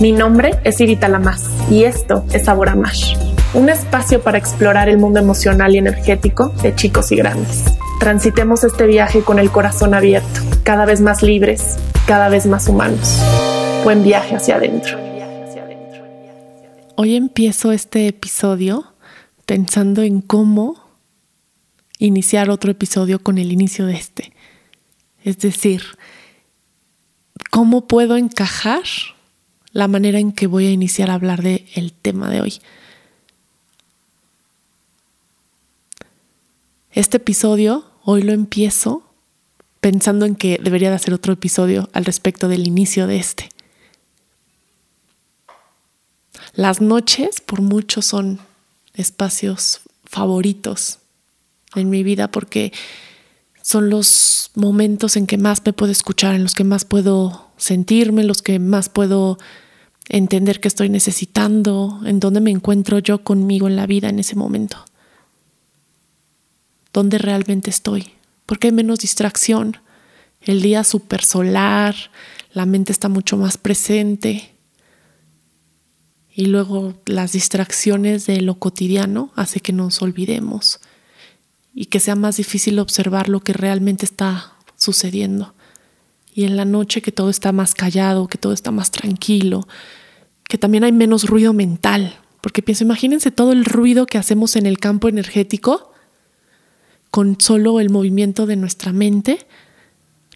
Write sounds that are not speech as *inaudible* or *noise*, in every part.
Mi nombre es Irita Lamas y esto es Sabor Mash, un espacio para explorar el mundo emocional y energético de chicos y grandes. Transitemos este viaje con el corazón abierto, cada vez más libres, cada vez más humanos. Buen viaje hacia adentro. Hoy empiezo este episodio pensando en cómo iniciar otro episodio con el inicio de este. Es decir, ¿cómo puedo encajar la manera en que voy a iniciar a hablar del el tema de hoy? Este episodio hoy lo empiezo pensando en que debería de hacer otro episodio al respecto del inicio de este. Las noches por mucho son espacios favoritos en mi vida porque son los momentos en que más me puedo escuchar, en los que más puedo sentirme, en los que más puedo entender que estoy necesitando, en dónde me encuentro yo conmigo en la vida en ese momento. Dónde realmente estoy. Porque hay menos distracción. El día súper solar, la mente está mucho más presente. Y luego las distracciones de lo cotidiano hace que nos olvidemos y que sea más difícil observar lo que realmente está sucediendo. Y en la noche que todo está más callado, que todo está más tranquilo, que también hay menos ruido mental. Porque pienso, imagínense todo el ruido que hacemos en el campo energético con solo el movimiento de nuestra mente.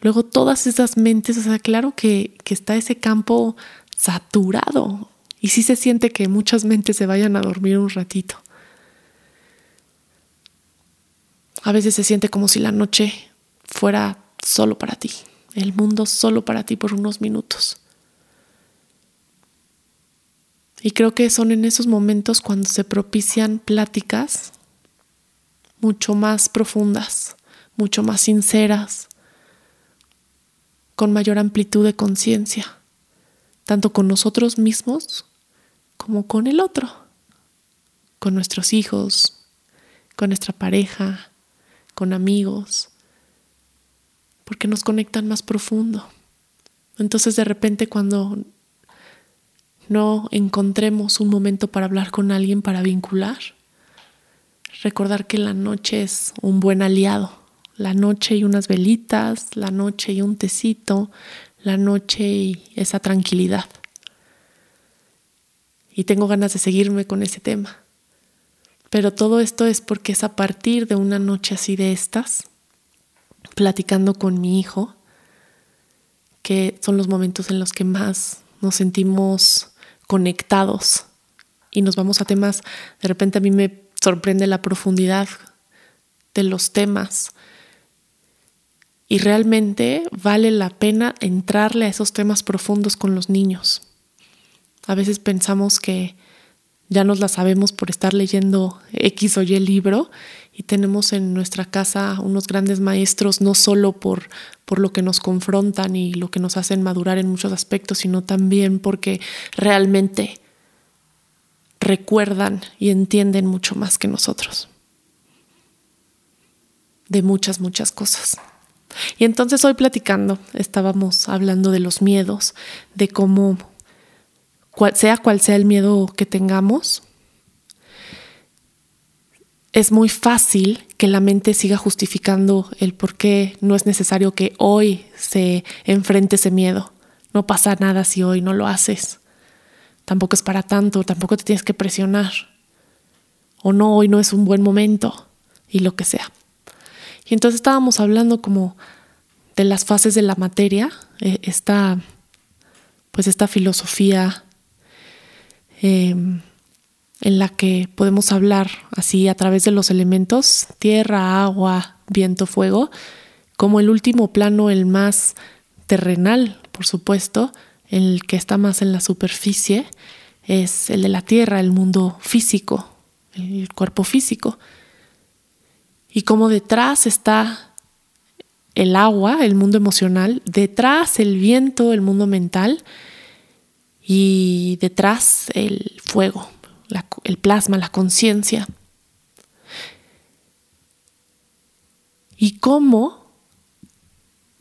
Luego todas esas mentes, o sea, claro que, que está ese campo saturado. Y sí se siente que muchas mentes se vayan a dormir un ratito. A veces se siente como si la noche fuera solo para ti, el mundo solo para ti por unos minutos. Y creo que son en esos momentos cuando se propician pláticas mucho más profundas, mucho más sinceras, con mayor amplitud de conciencia, tanto con nosotros mismos como con el otro, con nuestros hijos, con nuestra pareja, con amigos, porque nos conectan más profundo. Entonces de repente cuando no encontremos un momento para hablar con alguien, para vincular, recordar que la noche es un buen aliado. La noche y unas velitas, la noche y un tecito, la noche y esa tranquilidad. Y tengo ganas de seguirme con ese tema. Pero todo esto es porque es a partir de una noche así de estas, platicando con mi hijo, que son los momentos en los que más nos sentimos conectados y nos vamos a temas, de repente a mí me sorprende la profundidad de los temas y realmente vale la pena entrarle a esos temas profundos con los niños. A veces pensamos que ya nos la sabemos por estar leyendo X o Y libro y tenemos en nuestra casa unos grandes maestros, no solo por, por lo que nos confrontan y lo que nos hacen madurar en muchos aspectos, sino también porque realmente recuerdan y entienden mucho más que nosotros de muchas, muchas cosas. Y entonces hoy platicando, estábamos hablando de los miedos, de cómo sea cual sea el miedo que tengamos, es muy fácil que la mente siga justificando el por qué no es necesario que hoy se enfrente ese miedo. No pasa nada si hoy no lo haces. Tampoco es para tanto, tampoco te tienes que presionar. O no, hoy no es un buen momento y lo que sea. Y entonces estábamos hablando como de las fases de la materia, eh, esta, pues esta filosofía Em, en la que podemos hablar así a través de los elementos, tierra, agua, viento, fuego, como el último plano, el más terrenal, por supuesto, el que está más en la superficie, es el de la tierra, el mundo físico, el cuerpo físico. Y como detrás está el agua, el mundo emocional, detrás el viento, el mundo mental, y detrás el fuego, el plasma, la conciencia. Y cómo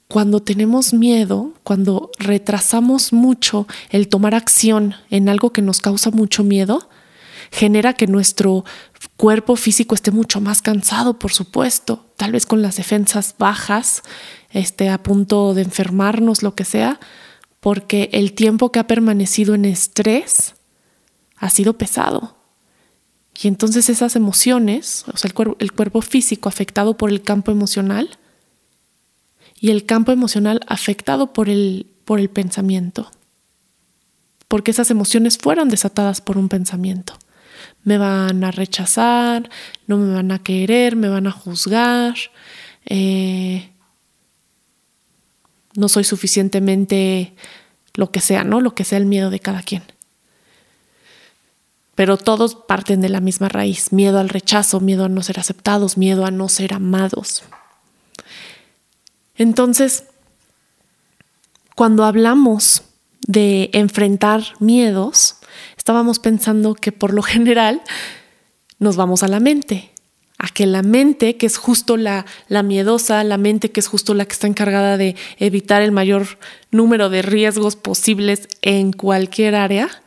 cuando tenemos miedo, cuando retrasamos mucho el tomar acción en algo que nos causa mucho miedo, genera que nuestro cuerpo físico esté mucho más cansado, por supuesto, tal vez con las defensas bajas, esté a punto de enfermarnos, lo que sea, porque el tiempo que ha permanecido en estrés ha sido pesado. Y entonces esas emociones, o sea, el, el cuerpo físico afectado por el campo emocional, y el campo emocional afectado por el, por el pensamiento, porque esas emociones fueron desatadas por un pensamiento. Me van a rechazar, no me van a querer, me van a juzgar, eh, no soy suficientemente lo que sea, ¿no? Lo que sea el miedo de cada quien. Pero todos parten de la misma raíz, miedo al rechazo, miedo a no ser aceptados, miedo a no ser amados. Entonces, cuando hablamos de enfrentar miedos, estábamos pensando que por lo *laughs* general nos vamos a la mente, a que la mente, que es justo la, la, miedosa, la mente que es justo la que está encargada de evitar el mayor número de riesgos posibles en cualquier área,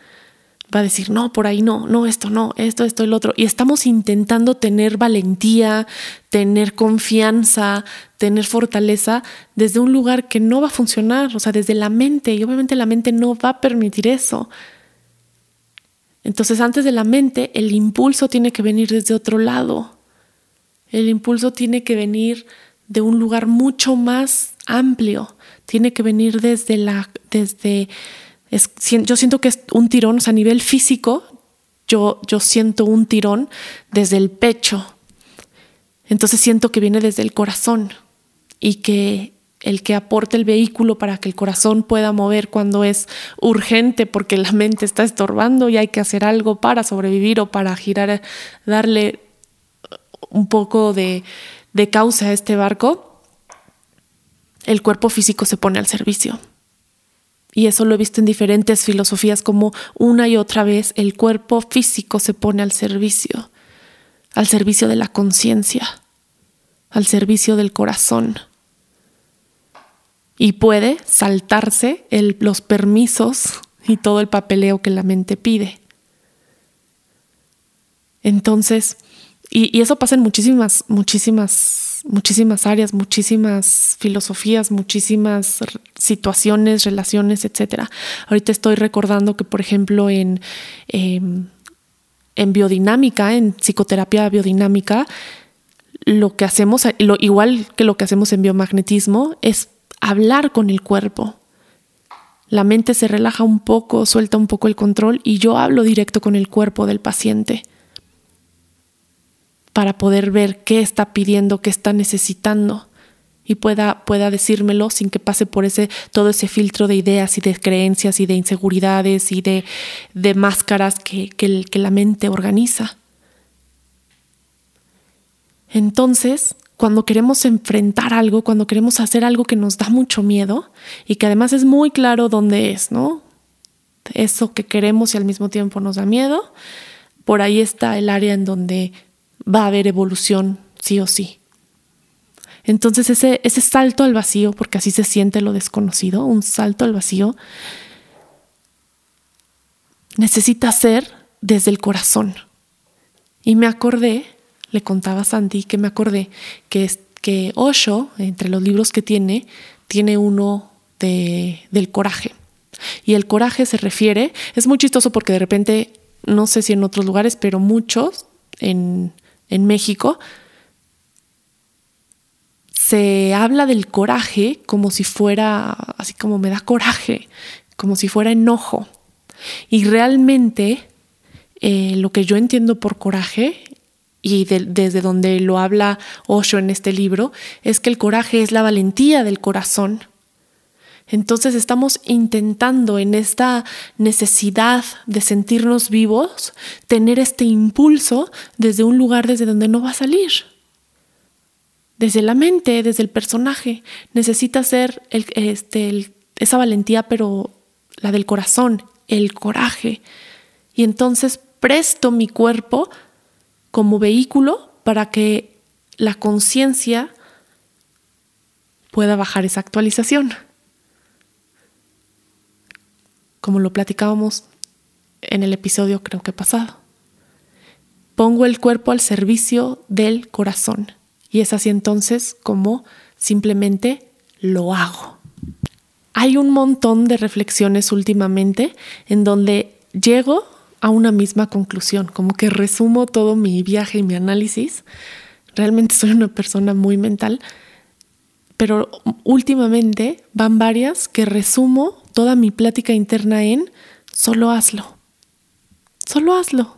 va a decir, no, por ahí no, no, esto no, esto, esto, el otro. Y estamos intentando tener valentía, tener confianza, tener fortaleza desde un lugar que no va a funcionar, o sea, desde la mente. Y obviamente la mente no va a permitir eso. Entonces, antes de la mente, el impulso tiene que venir desde otro lado. El impulso tiene que venir de un lugar mucho más amplio. Tiene que venir desde la, desde yo siento que es un tirón, o sea, a nivel físico, yo, yo siento un tirón desde el pecho. Entonces siento que viene desde el corazón y que el que aporte el vehículo para que el corazón pueda mover cuando es urgente porque la mente está estorbando y hay que hacer algo para sobrevivir o para girar, darle un poco de, de causa a este barco, el cuerpo físico se pone al servicio. Y eso lo he visto en diferentes filosofías, como una y otra vez el cuerpo físico se pone al servicio, al servicio de la conciencia, al servicio del corazón. Y puede saltarse los permisos y todo el papeleo que la mente pide. Entonces, y, y eso pasa en muchísimas, muchísimas muchísimas áreas, muchísimas filosofías, muchísimas situaciones, relaciones, etcétera. Ahorita estoy recordando que, por ejemplo, en, em, en biodinámica, en psicoterapia biodinámica, lo que hacemos, lo, igual que lo que hacemos en biomagnetismo, es hablar con el cuerpo. La mente se relaja un poco, suelta un poco el control y yo hablo directo con el cuerpo del paciente para poder ver qué está pidiendo, qué está necesitando y pueda, pueda decírmelo sin que pase por ese, todo ese filtro de ideas y de creencias y de inseguridades y de, de máscaras que, que, que la mente organiza. Entonces, cuando queremos enfrentar algo, cuando queremos hacer algo que nos da mucho miedo y que además es muy claro dónde es, ¿no? Eso que queremos y al mismo tiempo nos da miedo, por ahí está el área en donde va a haber evolución sí o sí. Entonces ese, ese salto al vacío, porque así se siente lo desconocido, un salto al vacío, necesita ser desde el corazón. Y me acordé, le contaba a Sandy que me acordé que, que Osho, entre los libros que tiene, tiene uno de, del coraje. Y el coraje se refiere, es muy chistoso porque de repente, no sé si en otros lugares, pero muchos en, en México, se habla del coraje como si fuera, así como me da coraje, como si fuera enojo. Y realmente eh, lo que yo entiendo por coraje, y desde donde lo habla Osho en este libro, es que el coraje es la valentía del corazón entonces estamos intentando en esta necesidad de sentirnos vivos, tener este impulso desde un lugar desde donde no va a salir. Desde la mente, desde el personaje. Necesita ser este, esa valentía, pero la del corazón, el coraje. Y entonces presto mi cuerpo como vehículo para que la conciencia pueda bajar esa actualización. Como lo platicábamos en el episodio creo que pasado. Pongo el cuerpo al servicio del corazón y es así entonces como simplemente lo hago. Hay un montón de reflexiones últimamente en donde llego a una misma conclusión, como que resumo todo mi viaje y mi análisis. Realmente soy una persona muy mental, pero últimamente van varias que resumo toda mi plática interna en solo hazlo. Solo hazlo.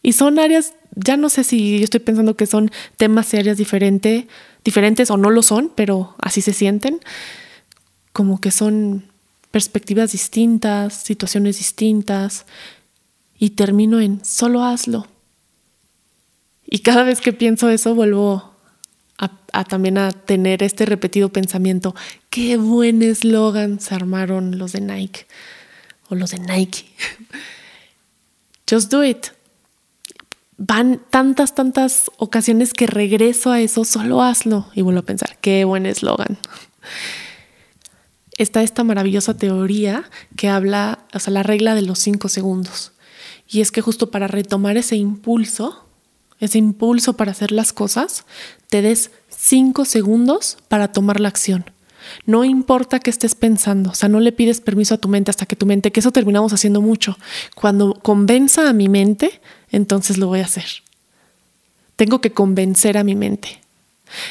Y son áreas, ya no sé si yo estoy pensando que son temas y áreas diferentes, diferentes o no lo son, pero así se sienten como que son perspectivas distintas, situaciones distintas, y termino en solo hazlo. Y cada vez que pienso eso vuelvo a, también a tener este repetido pensamiento, qué buen eslogan se armaron los de Nike o los de Nike. *laughs* Just do it. Van tantas, tantas ocasiones que regreso a eso, solo hazlo y vuelvo a pensar, qué buen eslogan está esta maravillosa teoría que habla, o sea, la regla de los cinco segundos. Y es que justo para retomar ese impulso, ese impulso para hacer las cosas, te des cinco segundos para tomar la acción. No importa qué estés pensando, o sea, no le pides permiso a tu mente hasta que tu mente, que eso terminamos haciendo mucho. Cuando convenza a mi mente, entonces lo voy a hacer. Tengo que convencer a mi mente.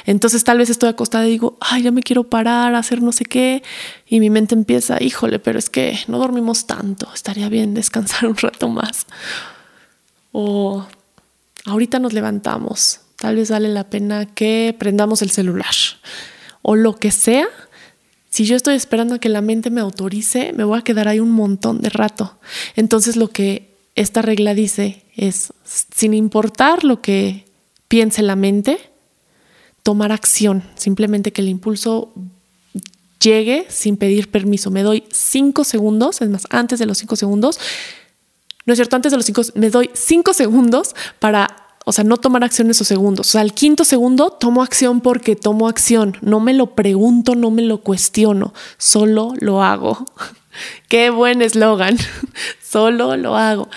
Entonces tal vez estoy acostada y digo, ay, ya me quiero parar, hacer no sé qué, y mi mente empieza, híjole, pero es que no dormimos tanto, estaría bien descansar un rato más. O ahorita nos levantamos, tal vez vale la pena que prendamos el celular. O lo que sea, si yo estoy esperando a que la mente me autorice, me voy a quedar ahí un montón de rato. Entonces lo que esta regla dice es, sin importar lo que piense la mente, tomar acción, simplemente que el impulso llegue sin pedir permiso. Me doy cinco segundos, es más, antes de los cinco segundos, no es cierto, antes de los cinco, me doy cinco segundos para, o sea, no tomar acción esos segundos. O sea, al quinto segundo tomo acción porque tomo acción. No me lo pregunto, no me lo cuestiono, solo lo hago. *laughs* Qué buen eslogan, *laughs* solo lo hago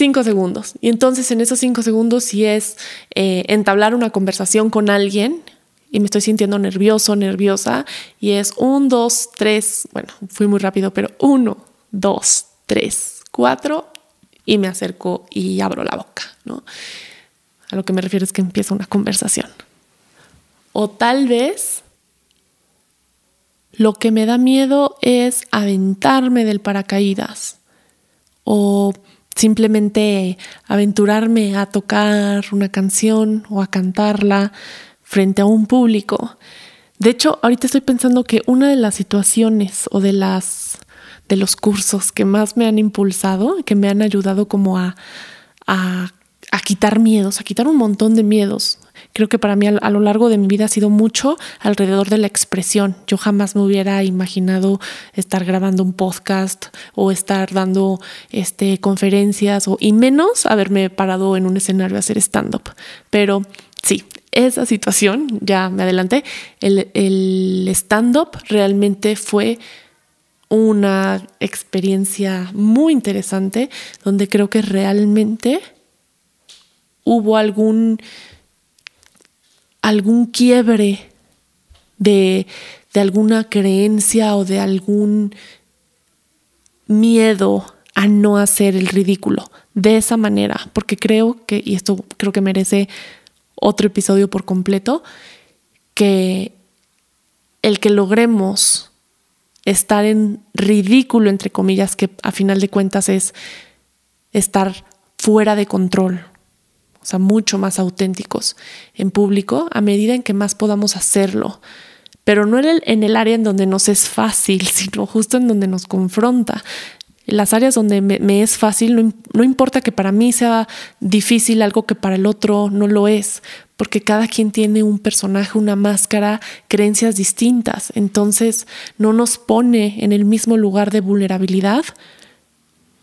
cinco segundos. Y entonces en esos cinco segundos, si es eh, entablar una conversación con alguien y me estoy sintiendo nervioso, nerviosa, y es un, dos, tres, bueno, fui muy rápido, pero uno, dos, tres, cuatro, y me acerco y abro la boca, ¿no? A lo que me refiero es que empieza una conversación. O tal vez lo que me da miedo es aventarme del paracaídas o simplemente aventurarme a tocar una canción o a cantarla frente a un público. De hecho, ahorita estoy pensando que una de las situaciones o de las de los cursos que más me han impulsado, que me han ayudado como a, a, quitar miedos, a quitar un montón de miedos, creo que para mí a, lo largo de mi vida ha sido mucho alrededor de la expresión. Yo jamás me hubiera imaginado estar grabando un podcast o estar dando este, conferencias o, y menos haberme parado en un escenario a hacer stand-up. Pero sí, esa situación, ya me adelanté, el, el stand-up realmente fue una experiencia muy interesante donde creo que realmente hubo algún algún quiebre de, de alguna creencia o de algún miedo a no hacer el ridículo de esa manera, porque creo que, y esto creo que merece otro episodio por completo, que el que logremos estar en ridículo, entre comillas, que a final de cuentas es estar fuera de control, o sea, mucho más auténticos en público a medida en que más podamos hacerlo. Pero no en el, en el área en donde nos es fácil, *laughs* sino justo en donde nos confronta. Las áreas donde me, es fácil, no, no importa que para mí sea difícil algo que para el otro no lo es, porque cada quien tiene un personaje, una máscara, creencias distintas. Entonces no nos pone en el mismo lugar de vulnerabilidad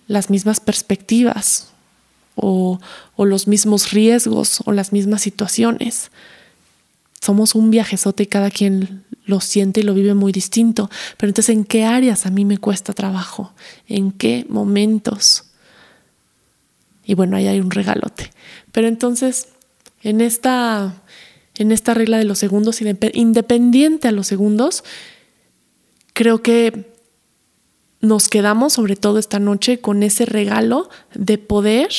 las mismas perspectivas o, los mismos riesgos o las mismas situaciones. Somos un viajezote y cada quien lo siente y lo vive muy distinto. Pero entonces, ¿en qué áreas a mí me cuesta trabajo? ¿En qué momentos? Y bueno, ahí hay un regalote. Pero entonces, en esta, en esta regla de los segundos, independiente a los segundos, creo que nos quedamos, sobre todo esta noche, con ese regalo de poder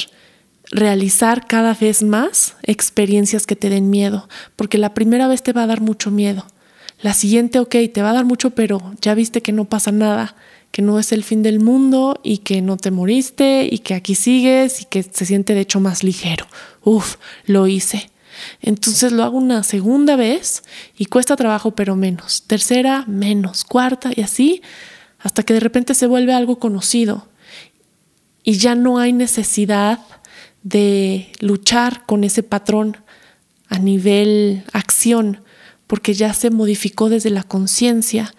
realizar cada vez más experiencias que te den miedo, porque la primera vez te va a dar mucho miedo. La siguiente, ok, te va a dar mucho, pero ya viste que no pasa nada, que no es el fin del mundo y que no te moriste y que aquí sigues y que se siente de hecho más ligero. Uf, lo hice. Entonces lo hago una segunda vez y cuesta trabajo, pero menos. Tercera, menos. Cuarta y así hasta que de repente se vuelve algo conocido y ya no hay necesidad de luchar con ese patrón a nivel acción, porque ya se modificó desde la conciencia.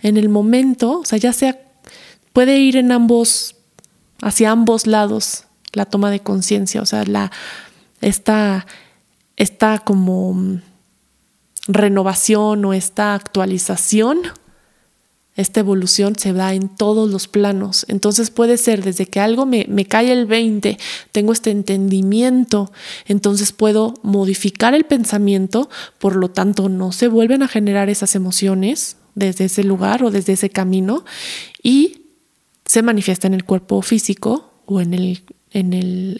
En el momento, o sea, ya sea, puede ir en ambos, hacia ambos lados la toma de conciencia, o sea, la, esta, esta como renovación o esta actualización esta evolución se da en todos los planos. Entonces puede ser desde que algo me, cae el 20, tengo este entendimiento, entonces puedo modificar el pensamiento, por lo tanto no se vuelven a generar esas emociones desde ese lugar o desde ese camino y se manifiesta en el cuerpo físico o en el en, el,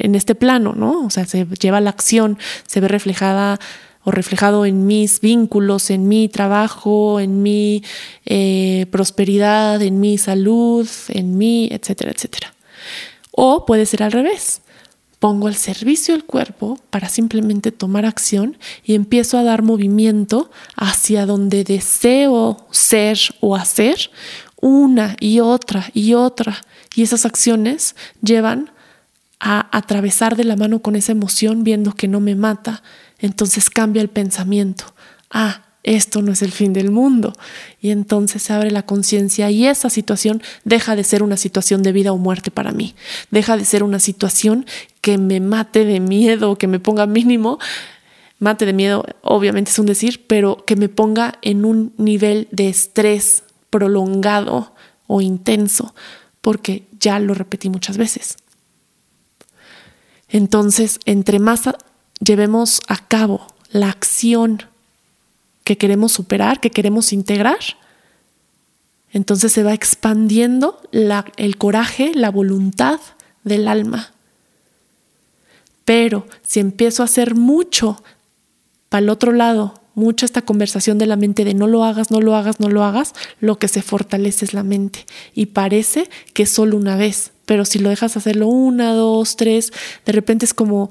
en este plano, ¿no? O sea, se lleva la acción, se ve reflejada o reflejado en mis vínculos, en mi trabajo, en mi eh, prosperidad, en mi salud, en mi, etcétera, etcétera. O puede ser al revés. Pongo al servicio el cuerpo para simplemente tomar acción y empiezo a dar movimiento hacia donde deseo ser o hacer una y otra y otra. Y esas acciones llevan a atravesar de la mano con esa emoción viendo que no me mata, entonces cambia el pensamiento. Ah, esto no es el fin del mundo. Y entonces se abre la conciencia y esa situación deja de ser una situación de vida o muerte para mí. Deja de ser una situación que me mate de miedo, que me ponga mínimo. Mate de miedo, obviamente es un decir, pero que me ponga en un nivel de estrés prolongado o intenso, porque ya lo repetí muchas veces. Entonces, entre más llevemos a cabo la acción que queremos superar, que queremos integrar, entonces se va expandiendo el coraje, la voluntad del alma. Pero si empiezo a hacer mucho para el otro lado, mucha esta conversación de la mente de no lo hagas, no lo hagas, no lo hagas, lo que se fortalece es la mente. Y parece que solo una vez, pero si lo dejas hacerlo una, dos, tres, de repente es como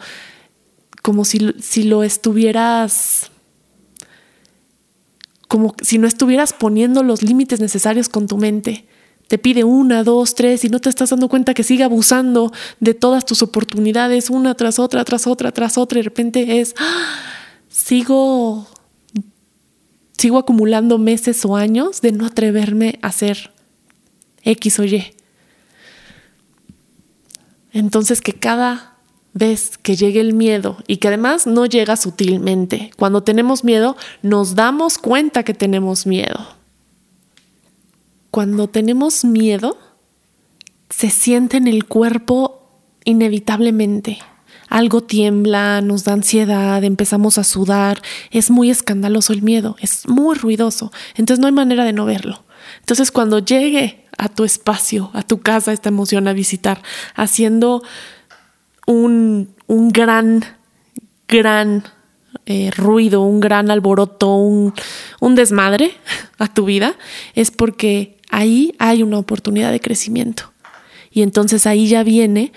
como si, si lo estuvieras, como si no estuvieras poniendo los límites necesarios con tu mente. Te pide una, dos, tres y no te estás dando cuenta que sigue abusando de todas tus oportunidades, una tras otra, tras otra, tras otra. Y de repente es, ¡ah! sigo, sigo acumulando meses o años de no atreverme a hacer X o Y. Entonces que cada ves que llegue el miedo y que además no llega sutilmente. Cuando tenemos miedo, nos damos cuenta que tenemos miedo. Cuando tenemos miedo, se siente en el cuerpo inevitablemente. Algo tiembla, nos da ansiedad, empezamos a sudar. Es muy escandaloso el miedo, es muy ruidoso. Entonces no hay manera de no verlo. Entonces cuando llegue a tu espacio, a tu casa, esta emoción a visitar, haciendo un, gran, gran eh, ruido, un gran alboroto, un, un desmadre a tu vida, es porque ahí hay una oportunidad de crecimiento. Y entonces ahí ya viene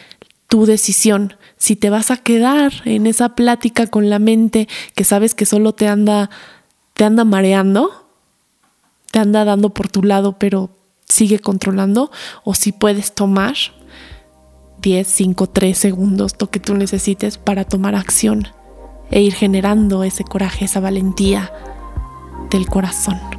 tu decisión. Si te vas a quedar en esa plática con la mente que sabes que solo te anda, te anda mareando, te anda dando por tu lado, pero sigue controlando, o si puedes tomar 10, 5, 3 segundos, lo que tú necesites para tomar acción e ir generando ese coraje, esa valentía del corazón.